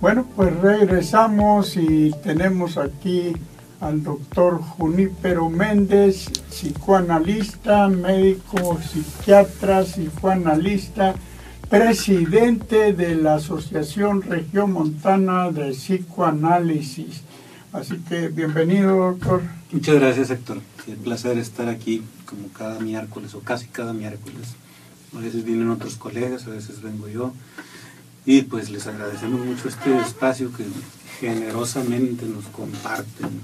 Bueno, pues regresamos y tenemos aquí al doctor Junípero Méndez, psicoanalista, médico, psiquiatra, psicoanalista, presidente de la Asociación Regiomontana de Psicoanálisis. Así que bienvenido, doctor. Muchas gracias, Héctor. Es un placer estar aquí como cada miércoles o casi cada miércoles. A veces vienen otros colegas, a veces vengo yo. Y pues les agradecemos mucho este espacio que generosamente nos comparten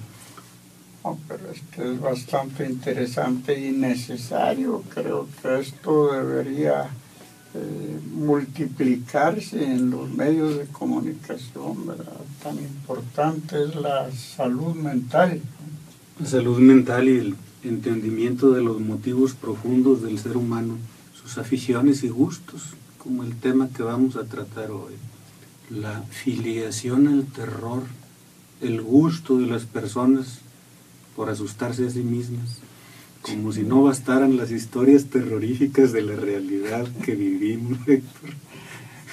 pero este es bastante interesante y necesario. Creo que esto debería eh, multiplicarse en los medios de comunicación, ¿verdad? Tan importante es la salud mental. La salud mental y el entendimiento de los motivos profundos del ser humano, sus aficiones y gustos, como el tema que vamos a tratar hoy. La filiación al terror, el gusto de las personas por asustarse a sí mismas, como si no bastaran las historias terroríficas de la realidad que vivimos, Héctor.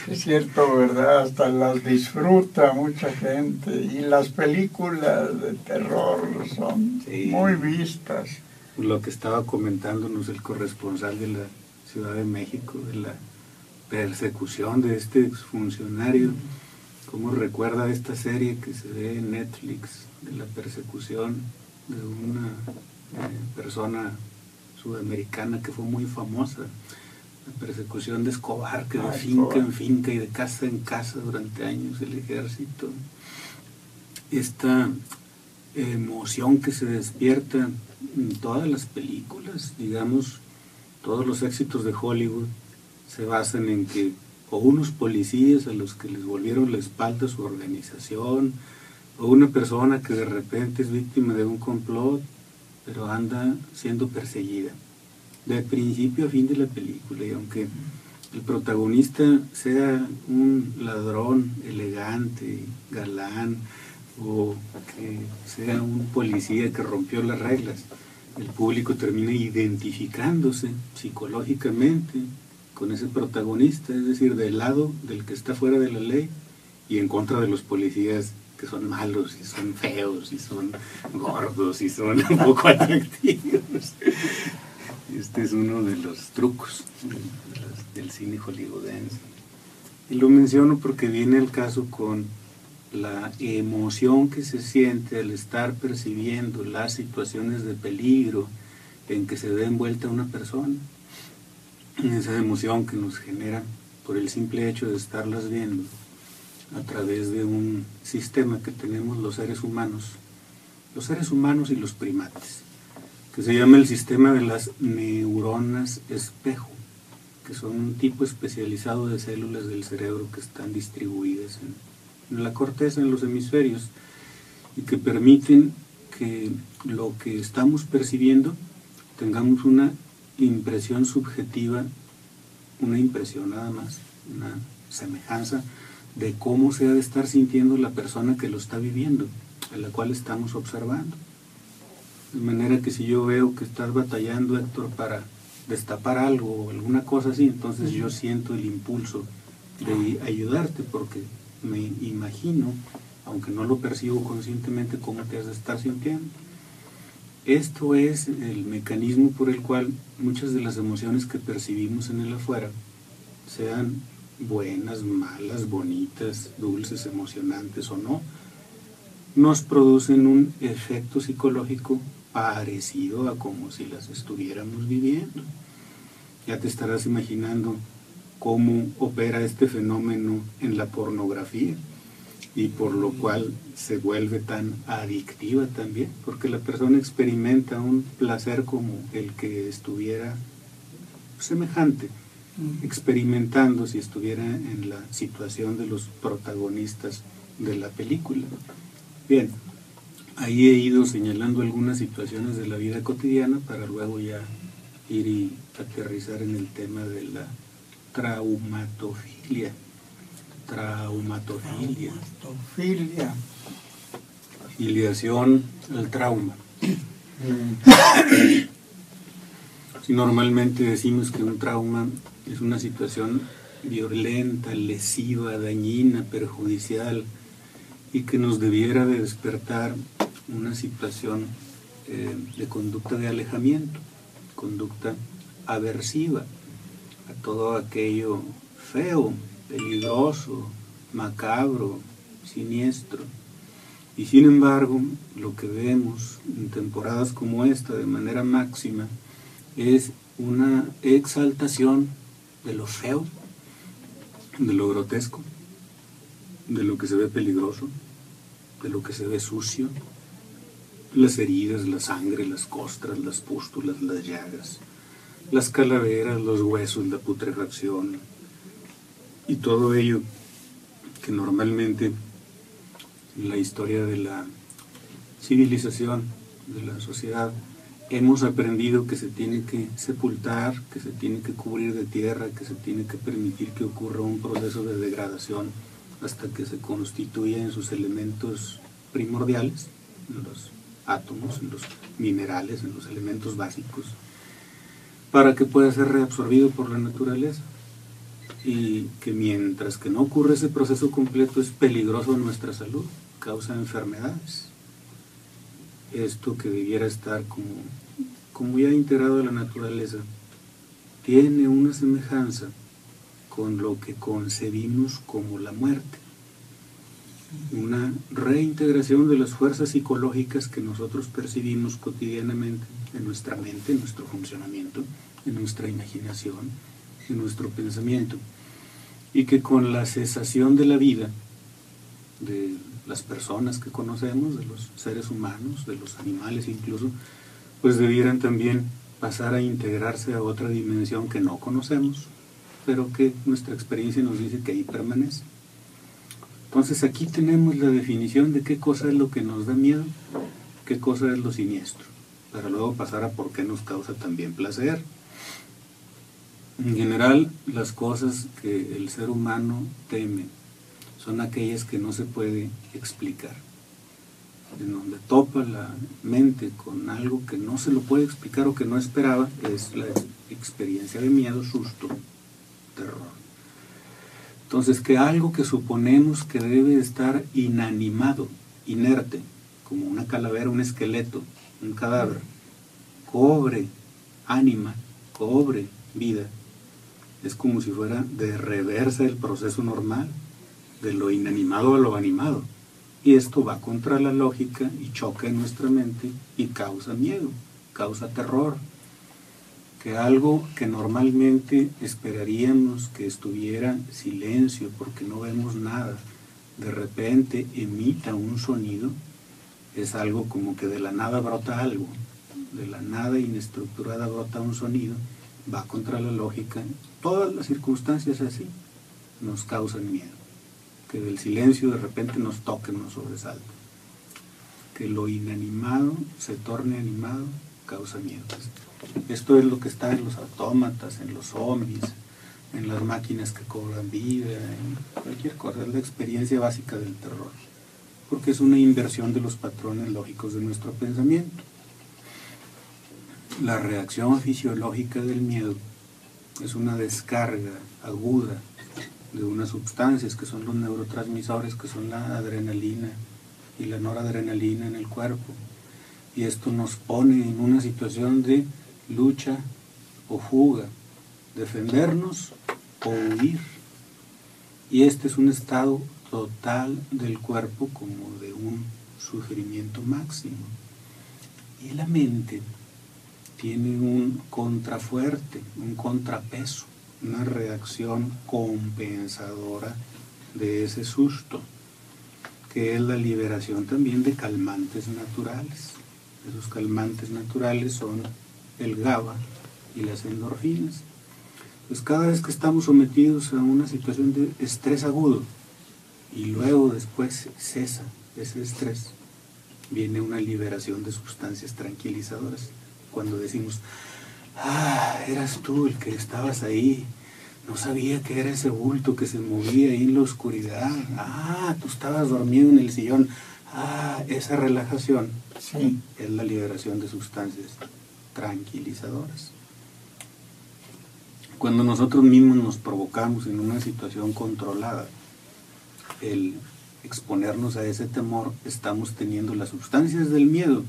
Es cierto, ¿verdad? Hasta las disfruta mucha gente y las películas de terror son muy vistas. Lo que estaba comentándonos el corresponsal de la Ciudad de México, de la persecución de este exfuncionario, cómo recuerda esta serie que se ve en Netflix, de la persecución de una eh, persona sudamericana que fue muy famosa, la persecución de Escobar, que de finca en finca y de casa en casa durante años el ejército. Esta emoción que se despierta en todas las películas, digamos, todos los éxitos de Hollywood se basan en que o unos policías a los que les volvieron la espalda su organización, o una persona que de repente es víctima de un complot, pero anda siendo perseguida. De principio a fin de la película, y aunque el protagonista sea un ladrón elegante, galán, o que sea un policía que rompió las reglas, el público termina identificándose psicológicamente con ese protagonista, es decir, del lado del que está fuera de la ley y en contra de los policías que son malos y son feos y son gordos y son un poco atractivos. Este es uno de los trucos del cine hollywoodense. Y lo menciono porque viene el caso con la emoción que se siente al estar percibiendo las situaciones de peligro en que se ve envuelta una persona. Esa emoción que nos genera por el simple hecho de estarlas viendo a través de un sistema que tenemos los seres humanos, los seres humanos y los primates, que se llama el sistema de las neuronas espejo, que son un tipo especializado de células del cerebro que están distribuidas en, en la corteza, en los hemisferios, y que permiten que lo que estamos percibiendo tengamos una impresión subjetiva, una impresión nada más, una semejanza de cómo se ha de estar sintiendo la persona que lo está viviendo, a la cual estamos observando. De manera que si yo veo que estás batallando, Héctor, para destapar algo o alguna cosa así, entonces yo siento el impulso de ayudarte porque me imagino, aunque no lo percibo conscientemente, cómo te has de estar sintiendo. Esto es el mecanismo por el cual muchas de las emociones que percibimos en el afuera, sean buenas, malas, bonitas, dulces, emocionantes o no, nos producen un efecto psicológico parecido a como si las estuviéramos viviendo. Ya te estarás imaginando cómo opera este fenómeno en la pornografía y por lo cual se vuelve tan adictiva también, porque la persona experimenta un placer como el que estuviera semejante experimentando si estuviera en la situación de los protagonistas de la película. Bien, ahí he ido señalando algunas situaciones de la vida cotidiana para luego ya ir y aterrizar en el tema de la traumatofilia. Traumatofilia. Traumatofilia. Filiación al trauma. Si normalmente decimos que un trauma es una situación violenta, lesiva, dañina, perjudicial y que nos debiera de despertar una situación eh, de conducta de alejamiento, conducta aversiva a todo aquello feo, peligroso, macabro, siniestro. Y sin embargo, lo que vemos en temporadas como esta de manera máxima es una exaltación de lo feo, de lo grotesco, de lo que se ve peligroso, de lo que se ve sucio, las heridas, la sangre, las costras, las pústulas, las llagas, las calaveras, los huesos, la putrefacción y todo ello que normalmente en la historia de la civilización, de la sociedad, hemos aprendido que se tiene que sepultar, que se tiene que cubrir de tierra, que se tiene que permitir que ocurra un proceso de degradación hasta que se constituya en sus elementos primordiales, en los átomos, en los minerales, en los elementos básicos, para que pueda ser reabsorbido por la naturaleza. Y que mientras que no ocurre ese proceso completo es peligroso nuestra salud, causa enfermedades. Esto que debiera estar como, como ya integrado a la naturaleza, tiene una semejanza con lo que concebimos como la muerte. Una reintegración de las fuerzas psicológicas que nosotros percibimos cotidianamente en nuestra mente, en nuestro funcionamiento, en nuestra imaginación, en nuestro pensamiento. Y que con la cesación de la vida, de las personas que conocemos, de los seres humanos, de los animales incluso, pues debieran también pasar a integrarse a otra dimensión que no conocemos, pero que nuestra experiencia nos dice que ahí permanece. Entonces aquí tenemos la definición de qué cosa es lo que nos da miedo, qué cosa es lo siniestro, para luego pasar a por qué nos causa también placer. En general, las cosas que el ser humano teme son aquellas que no se puede explicar, en donde topa la mente con algo que no se lo puede explicar o que no esperaba, es la experiencia de miedo, susto, terror. Entonces, que algo que suponemos que debe estar inanimado, inerte, como una calavera, un esqueleto, un cadáver, cobre ánima, cobre vida, es como si fuera de reversa el proceso normal, de lo inanimado a lo animado. Y esto va contra la lógica y choca en nuestra mente y causa miedo, causa terror, que algo que normalmente esperaríamos que estuviera silencio porque no vemos nada, de repente emita un sonido, es algo como que de la nada brota algo, de la nada inestructurada brota un sonido, va contra la lógica. Todas las circunstancias así nos causan miedo. Que del silencio de repente nos toque, nos sobresalte. Que lo inanimado se torne animado causa miedo. Esto es lo que está en los autómatas, en los zombies, en las máquinas que cobran vida, en cualquier cosa. Es la experiencia básica del terror, porque es una inversión de los patrones lógicos de nuestro pensamiento. La reacción fisiológica del miedo es una descarga aguda de unas sustancias que son los neurotransmisores, que son la adrenalina y la noradrenalina en el cuerpo. Y esto nos pone en una situación de lucha o fuga, defendernos o huir. Y este es un estado total del cuerpo como de un sufrimiento máximo. Y la mente tiene un contrafuerte, un contrapeso, una reacción compensadora de ese susto, que es la liberación también de calmantes naturales. Esos calmantes naturales son el GABA y las endorfinas. Pues cada vez que estamos sometidos a una situación de estrés agudo y luego después cesa ese estrés, viene una liberación de sustancias tranquilizadoras. Cuando decimos, ah, eras tú el que estabas ahí, no sabía que era ese bulto que se movía ahí en la oscuridad, ah, tú estabas dormido en el sillón, ah, esa relajación sí. es la liberación de sustancias tranquilizadoras. Cuando nosotros mismos nos provocamos en una situación controlada, el exponernos a ese temor, estamos teniendo las sustancias del miedo,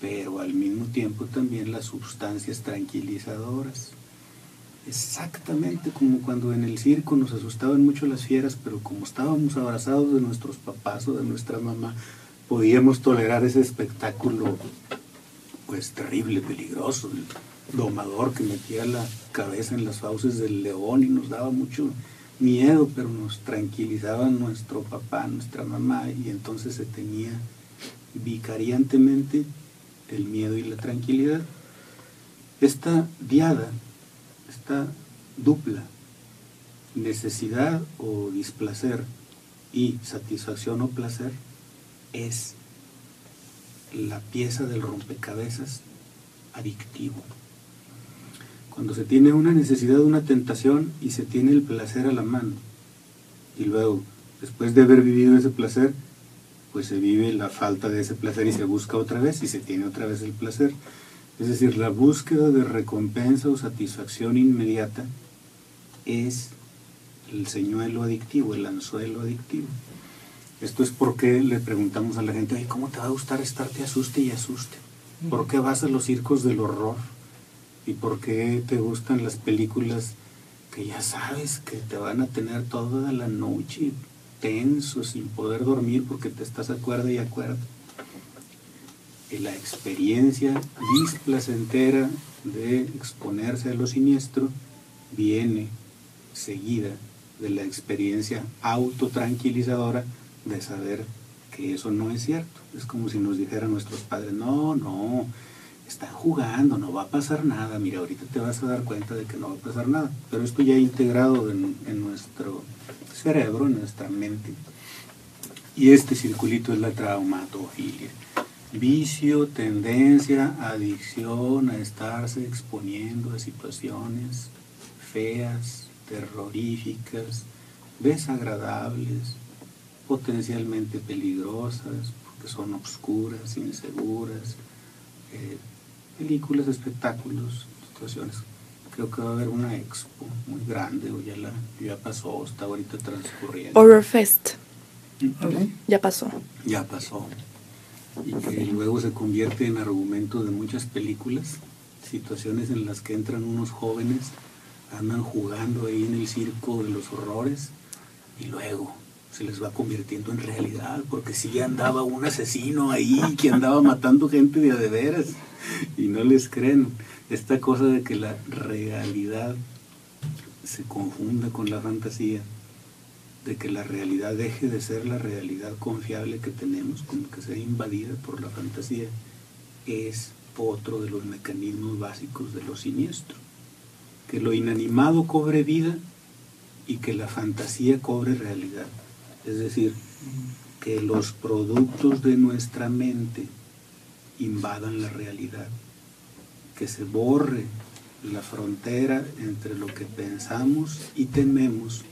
pero al mismo tiempo también las sustancias tranquilizadoras. Exactamente como cuando en el circo nos asustaban mucho las fieras, pero como estábamos abrazados de nuestros papás o de nuestra mamá, podíamos tolerar ese espectáculo pues terrible, peligroso, el domador que metía la cabeza en las fauces del león y nos daba mucho miedo, pero nos tranquilizaba nuestro papá, nuestra mamá, y entonces se tenía vicariantemente el miedo y la tranquilidad. Esta diada, esta dupla, necesidad o displacer y satisfacción o placer, es la pieza del rompecabezas adictivo. Cuando se tiene una necesidad, una tentación y se tiene el placer a la mano, y luego, después de haber vivido ese placer, pues se vive la falta de ese placer y se busca otra vez y se tiene otra vez el placer. Es decir, la búsqueda de recompensa o satisfacción inmediata es el señuelo adictivo, el anzuelo adictivo. Esto es porque le preguntamos a la gente, ¿cómo te va a gustar estarte asuste y asuste? ¿Por qué vas a los circos del horror? ¿Y por qué te gustan las películas que ya sabes que te van a tener toda la noche tenso, sin poder dormir porque te estás acuerda y acuerda? Y la experiencia displacentera de exponerse a lo siniestro viene seguida de la experiencia autotranquilizadora de saber que eso no es cierto. Es como si nos dijeran nuestros padres, no, no, están jugando, no va a pasar nada, mira, ahorita te vas a dar cuenta de que no va a pasar nada. Pero esto ya integrado en, nuestro cerebro, en nuestra mente. Y este circulito es la traumatofilia. Vicio, tendencia, adicción a estarse exponiendo a situaciones feas, terroríficas, desagradables, potencialmente peligrosas, porque son obscuras, inseguras, eh, películas, espectáculos, situaciones. Creo que va a haber una expo muy grande, o ya, la, ya pasó, está ahorita transcurriendo. Horror Fest. Ya pasó. Ya pasó. Y que luego se convierte en argumento de muchas películas, situaciones en las que entran unos jóvenes, andan jugando ahí en el circo de los horrores, y luego se les va convirtiendo en realidad, porque sí andaba un asesino ahí que andaba matando gente de a de veras y no les creen. Esta cosa de que la realidad se confunda con la fantasía, de que la realidad deje de ser la realidad confiable que tenemos, como que sea invadida por la fantasía, es otro de los mecanismos básicos de lo siniestro. Que lo inanimado cobre vida y que la fantasía cobre realidad. Es decir, que los productos de nuestra mente invadan la realidad, que se borre la frontera entre lo que pensamos y tememos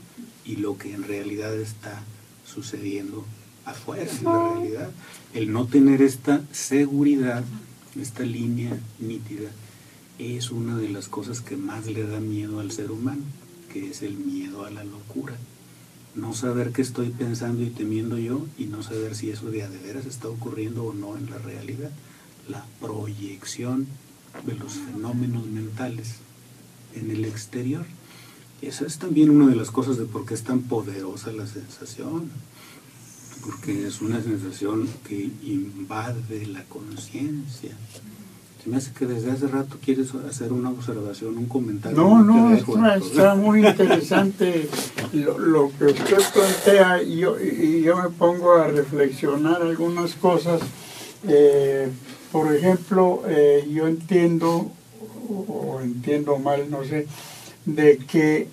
y lo que en realidad está sucediendo afuera, en la realidad. El no tener esta seguridad, esta línea nítida, es una de las cosas que más le da miedo al ser humano, que es el miedo a la locura no saber qué estoy pensando y temiendo yo y no saber si eso de a de veras está ocurriendo o no en la realidad. La proyección de los fenómenos mentales en el exterior. Esa es también una de las cosas de por qué es tan poderosa la sensación. Porque es una sensación que invade la conciencia me hace que desde hace rato quieres hacer una observación, un comentario. No, no, está, muy interesante lo, que usted plantea y yo, y yo me pongo a reflexionar algunas cosas. Eh, por ejemplo, eh, yo entiendo, o entiendo mal, no sé, de que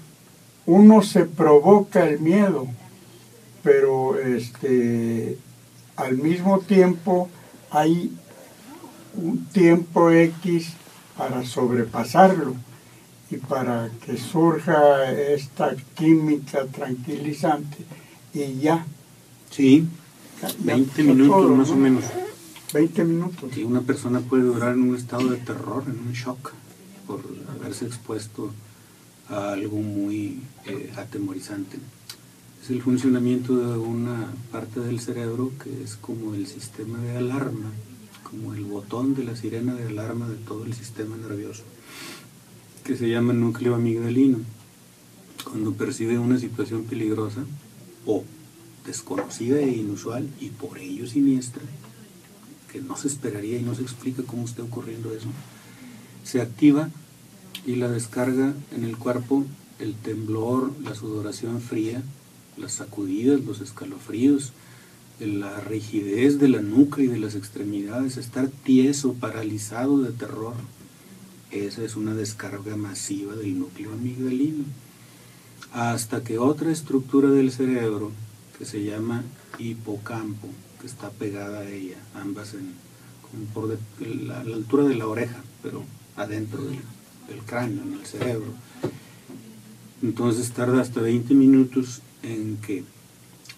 uno se provoca el miedo, pero este, al mismo tiempo hay un tiempo X para sobrepasarlo y para que surja esta química tranquilizante y ya. Sí, 20 minutos más o menos. 20 minutos. Y una persona puede durar en un estado de terror, en un shock, por haberse expuesto a algo muy eh, atemorizante. Es el funcionamiento de una parte del cerebro que es como el sistema de alarma, como el botón de la sirena de alarma de todo el sistema nervioso, que se llama núcleo amigdalino. Cuando percibe una situación peligrosa o desconocida e inusual y por ello siniestra, que no se esperaría y no se explica cómo está ocurriendo eso, se activa y la descarga en el cuerpo el temblor, la sudoración fría, las sacudidas, los escalofríos, la rigidez de la nuca y de las extremidades, estar tieso, paralizado de terror. Esa es una descarga masiva del núcleo amigdalino. Hasta que otra estructura del cerebro, que se llama hipocampo, está pegada a ella, ambas en, por la, altura de la oreja, pero adentro del, del cráneo, en el cerebro. Entonces tarda hasta 20 minutos en que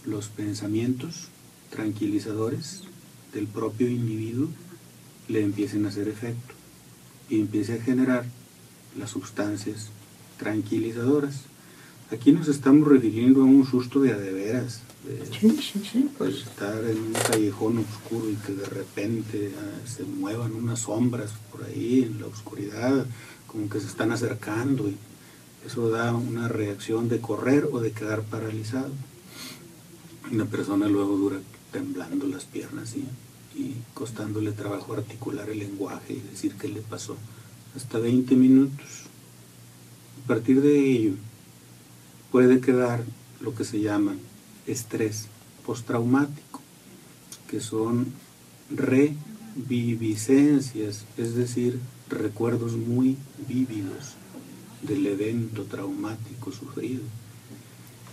los pensamientos tranquilizadores del propio individuo le empiecen a hacer efecto y empiece a generar las sustancias tranquilizadoras. Aquí nos estamos refiriendo a un susto de adeveras, de pues. estar en un callejón oscuro y que de repente ah, se muevan unas sombras por ahí en la oscuridad, como que se están acercando y eso da una reacción de correr o de quedar paralizado. Una persona luego dura temblando las piernas y, costándole trabajo articular el lenguaje y decir qué le pasó. Hasta 20 minutos. A partir de ello puede quedar lo que se llama estrés postraumático, que son reviviscencias, es decir, recuerdos muy vívidos del evento traumático sufrido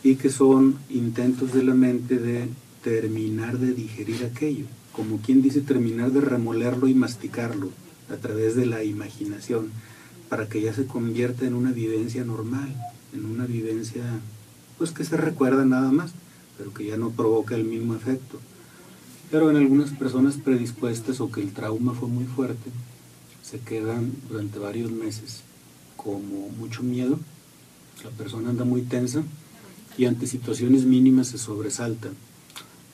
y que son intentos de la mente de terminar de digerir aquello, como quien dice terminar de remolerlo y masticarlo a través de la imaginación, para que ya se convierta en una vivencia normal, en una vivencia pues que se recuerda nada más, pero que ya no provoca el mismo efecto. Pero en algunas personas predispuestas o que el trauma fue muy fuerte, se quedan durante varios meses como mucho miedo, la persona anda muy tensa y ante situaciones mínimas se sobresalta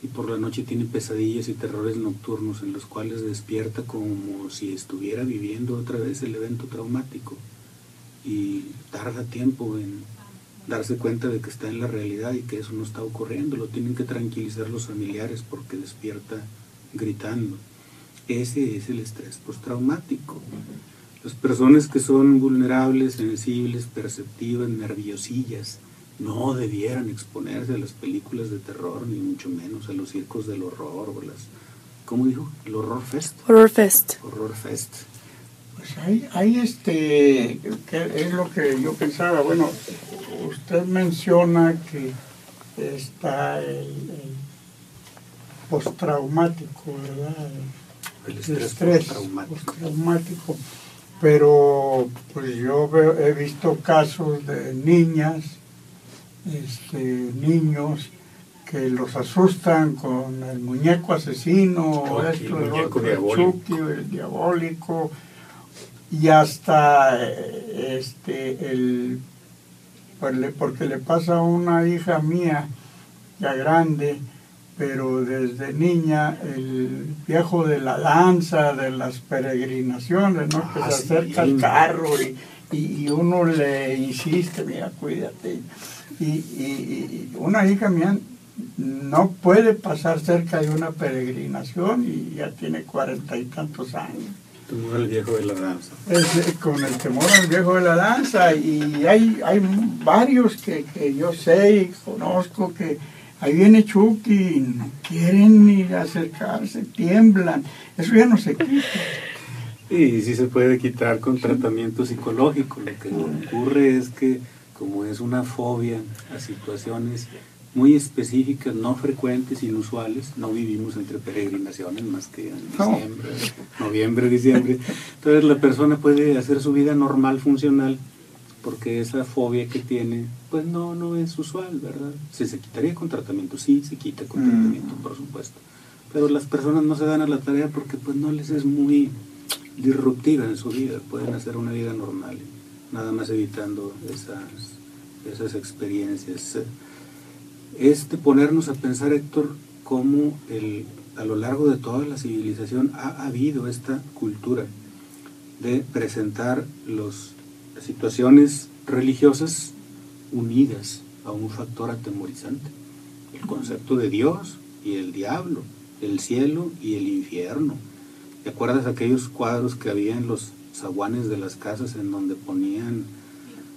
y por la noche tiene pesadillas y terrores nocturnos en los cuales despierta como si estuviera viviendo otra vez el evento traumático y tarda tiempo en darse cuenta de que está en la realidad y que eso no está ocurriendo, lo tienen que tranquilizar los familiares porque despierta gritando. Ese es el estrés postraumático. Las personas que son vulnerables, sensibles, perceptivas, nerviosillas, no debieran exponerse a las películas de terror, ni mucho menos a los circos del horror o las... ¿Cómo dijo? ¿El Horror Fest? Horror Fest. Horror Fest. Pues hay, hay este, que es lo que yo pensaba, bueno, usted menciona que está el, postraumático, ¿verdad? El estrés, postraumático. Pero pues yo he visto casos de niñas, este, niños que los asustan con el muñeco asesino, esto, el, otro, diabólico. el diabólico, y hasta este el pues porque le pasa a una hija mía ya grande pero desde niña el viejo de la danza, de las peregrinaciones, ¿no? que ah, se acerca al carro y, y, uno le insiste, mira, cuídate. Y, y, una hija mía no puede pasar cerca de una peregrinación y ya tiene cuarenta y tantos años. Temor al viejo de la danza. Eh, con el temor al viejo de la danza y hay, hay varios que, que yo sé y conozco que Ahí viene Chucky, y no quieren ni acercarse, tiemblan. Eso ya no se quita. Y sí se puede quitar con tratamiento psicológico. Lo que ocurre es que como es una fobia a situaciones muy específicas, no frecuentes, inusuales, no vivimos entre peregrinaciones más que en diciembre, noviembre, diciembre. Entonces la persona puede hacer su vida normal, funcional, porque esa fobia que tiene, pues no, no es usual, ¿verdad? Si se quitaría con tratamiento, sí, se quita con mm. tratamiento, por supuesto. Pero las personas no se dan a la tarea porque pues no les es muy disruptiva en su vida, pueden hacer una vida normal. nada más evitando esas, esas experiencias. Es de ponernos a pensar, Héctor, cómo el, a lo largo de toda la civilización ha habido esta cultura de presentar las situaciones religiosas unidas a un factor atemorizante. El concepto de Dios y el diablo, el cielo y el infierno. ¿Te acuerdas aquellos cuadros que había en los zaguanes de las casas en donde ponían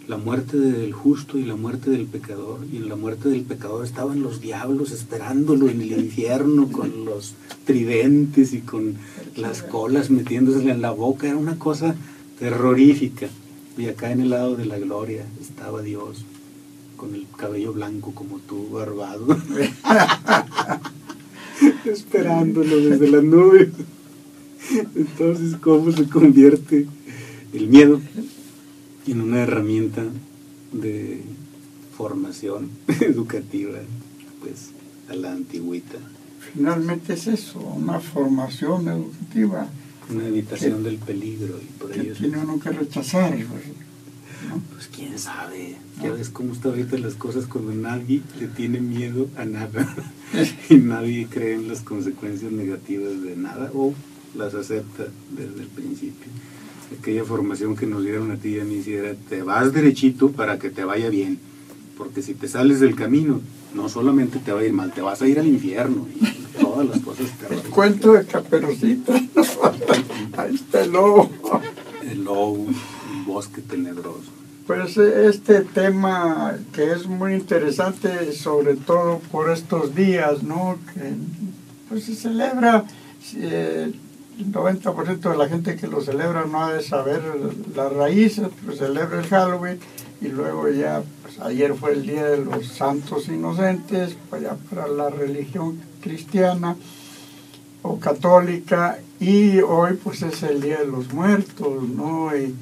la muerte del justo y la muerte del pecador? Y en la muerte del pecador estaban los diablos esperándolo en el infierno con los tridentes y con las colas metiéndose en la boca. Era una cosa terrorífica. Y acá en el lado de la gloria estaba Dios con el cabello blanco como tú, barbado, esperándolo desde las nubes. Entonces, ¿cómo se convierte el miedo en una herramienta de formación educativa, pues, a la antigüita? Finalmente es eso, una formación educativa. Una evitación del peligro y por ello. Tiene uno que rechazar. Pues quién sabe. Ya ves cómo están ahorita las cosas cuando nadie le tiene miedo a nada y nadie cree en las consecuencias negativas de nada o las acepta desde el principio. Aquella formación que nos dieron a ti y a mí era te vas derechito para que te vaya bien. Porque si te sales del camino, no solamente te va a ir mal, te vas a ir al infierno y todas las cosas te El cuento de Caperucita. Ahí está el lobo. El lobo, el bosque tenebroso. Pues este tema que es muy interesante, sobre todo por estos días, ¿no? Que pues se celebra, eh, 90% de la gente que lo celebra no ha de saber las raíces, pues celebra el Halloween y luego ya, pues ayer fue el Día de los Santos Inocentes, pues ya para la religión cristiana o católica y hoy pues es el Día de los Muertos, ¿no? Y,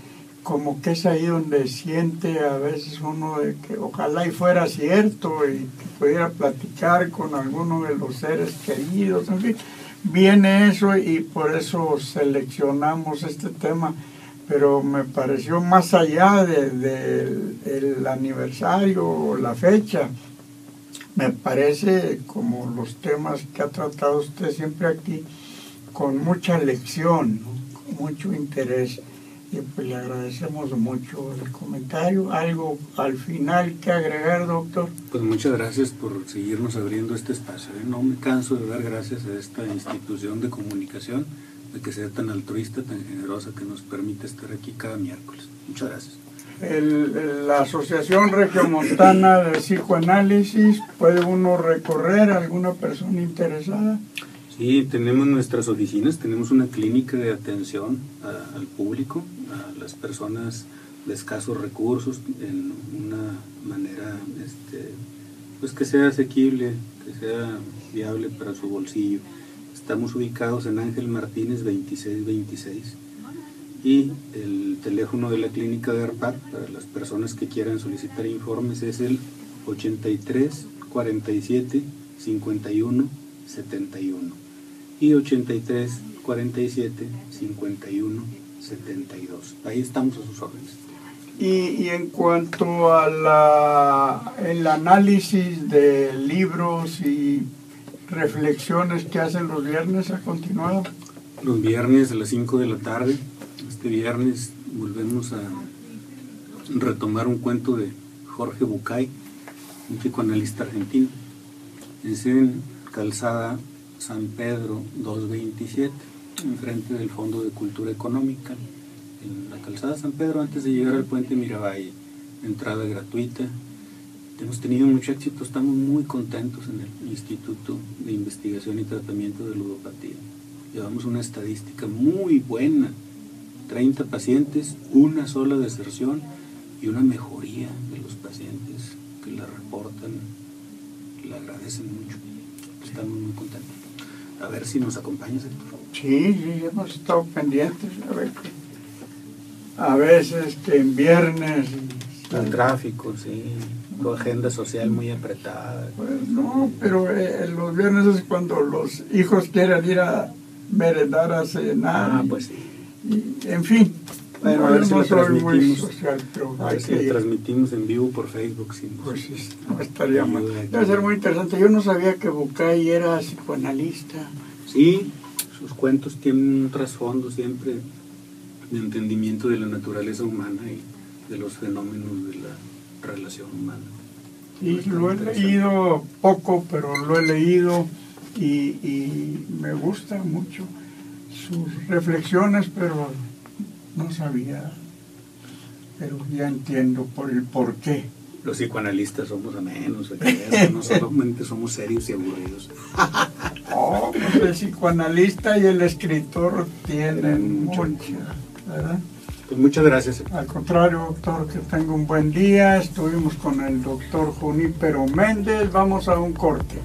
como que es ahí donde siente a veces uno de que ojalá y fuera cierto y que pudiera platicar con alguno de los seres queridos, en fin, viene eso y por eso seleccionamos este tema, pero me pareció más allá del de, aniversario o la fecha, me parece como los temas que ha tratado usted siempre aquí, con mucha lección, con mucho interés y pues le agradecemos mucho el comentario. ¿Algo al final que agregar, doctor? Pues muchas gracias por seguirnos abriendo este espacio. ¿eh? No me canso de dar gracias a esta institución de comunicación, de que sea tan altruista, tan generosa, que nos permite estar aquí cada miércoles. Muchas gracias. la Asociación Regiomontana de Psicoanálisis, ¿puede uno recorrer a alguna persona interesada? Sí, tenemos nuestras oficinas, tenemos una clínica de atención al público, a las personas de escasos recursos, en una manera este, pues que sea asequible, que sea viable para su bolsillo. Estamos ubicados en Ángel Martínez 2626 y el teléfono de la clínica de ARPAC para las personas que quieran solicitar informes es el 83 47 51 71 y 83 47 51 72. Ahí estamos a sus órdenes. Y, y, en cuanto a la, el análisis de libros y reflexiones que hacen los viernes, ¿ha continuado? Los viernes a las 5 de la tarde. Este viernes volvemos a retomar un cuento de Jorge Bucay, un psicoanalista argentino. Es en Calzada San Pedro 227, enfrente del Fondo de Cultura Económica, en la calzada San Pedro, antes de llegar al puente Miravalle, entrada gratuita. Hemos tenido mucho éxito, estamos muy contentos en el Instituto de Investigación y Tratamiento de Ludopatía. Llevamos una estadística muy buena, 30 pacientes, una sola deserción y una mejoría de los pacientes que la reportan, la agradecen mucho. Estamos muy contentos a ver si nos acompañas, Héctor. Sí, sí, hemos estado pendientes. A, ver a veces que en viernes... El tráfico, sí. Tu agenda social muy apretada. Pues no, pero eh, los viernes es cuando los hijos quieren ir a merendar, a cenar. Ah, pues sí. Y, en fin, Bueno, No, a ver si lo transmitimos. social, A ver si lo transmitimos en vivo por Facebook. sí. Pues sí, no estaría mal. Debe ser muy interesante. Yo no sabía que Bucay era psicoanalista. Sí, sus cuentos tienen un trasfondo siempre de entendimiento de la naturaleza humana y de los fenómenos de la relación humana. Y lo he leído poco, pero lo he leído y, y me gusta mucho sus reflexiones, pero no sabía. Pero ya entiendo por el por qué. Los psicoanalistas somos amenos, no solamente somos serios y aburridos. Oh, pues el psicoanalista y el escritor tienen mucho, ¿verdad? Pues muchas gracias. Al contrario, doctor, que tenga un buen día. Estuvimos con el doctor Junípero Méndez. Vamos a un corte.